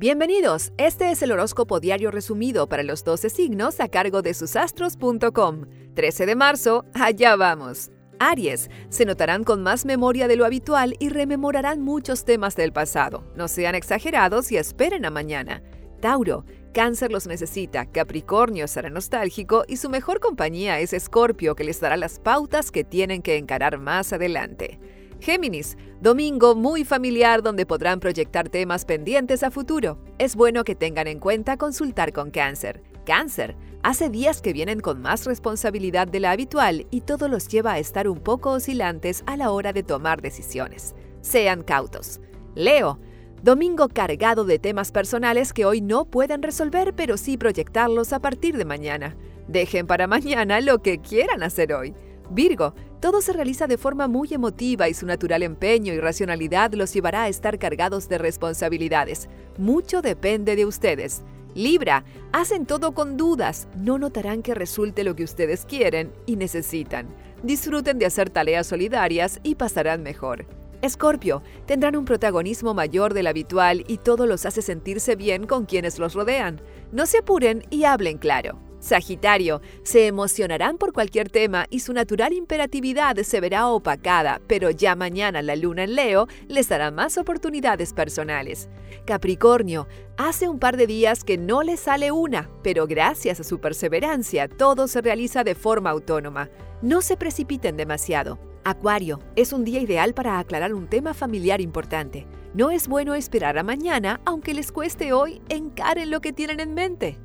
Bienvenidos, este es el horóscopo diario resumido para los 12 signos a cargo de susastros.com. 13 de marzo, allá vamos. Aries, se notarán con más memoria de lo habitual y rememorarán muchos temas del pasado. No sean exagerados y esperen a mañana. Tauro, Cáncer los necesita, Capricornio será nostálgico y su mejor compañía es Escorpio que les dará las pautas que tienen que encarar más adelante. Géminis, domingo muy familiar donde podrán proyectar temas pendientes a futuro. Es bueno que tengan en cuenta consultar con cáncer. Cáncer, hace días que vienen con más responsabilidad de la habitual y todo los lleva a estar un poco oscilantes a la hora de tomar decisiones. Sean cautos. Leo, domingo cargado de temas personales que hoy no pueden resolver pero sí proyectarlos a partir de mañana. Dejen para mañana lo que quieran hacer hoy. Virgo, todo se realiza de forma muy emotiva y su natural empeño y racionalidad los llevará a estar cargados de responsabilidades. Mucho depende de ustedes. Libra, hacen todo con dudas, no notarán que resulte lo que ustedes quieren y necesitan. Disfruten de hacer tareas solidarias y pasarán mejor. Escorpio, tendrán un protagonismo mayor del habitual y todo los hace sentirse bien con quienes los rodean. No se apuren y hablen claro. Sagitario, se emocionarán por cualquier tema y su natural imperatividad se verá opacada, pero ya mañana la luna en Leo les dará más oportunidades personales. Capricornio, hace un par de días que no le sale una, pero gracias a su perseverancia todo se realiza de forma autónoma. No se precipiten demasiado. Acuario, es un día ideal para aclarar un tema familiar importante. No es bueno esperar a mañana, aunque les cueste hoy, encaren lo que tienen en mente.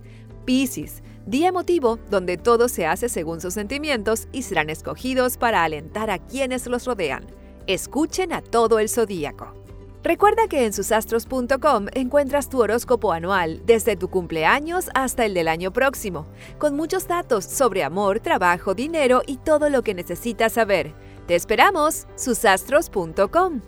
Piscis, día emotivo donde todo se hace según sus sentimientos y serán escogidos para alentar a quienes los rodean. Escuchen a todo el zodíaco. Recuerda que en susastros.com encuentras tu horóscopo anual desde tu cumpleaños hasta el del año próximo, con muchos datos sobre amor, trabajo, dinero y todo lo que necesitas saber. Te esperamos, susastros.com.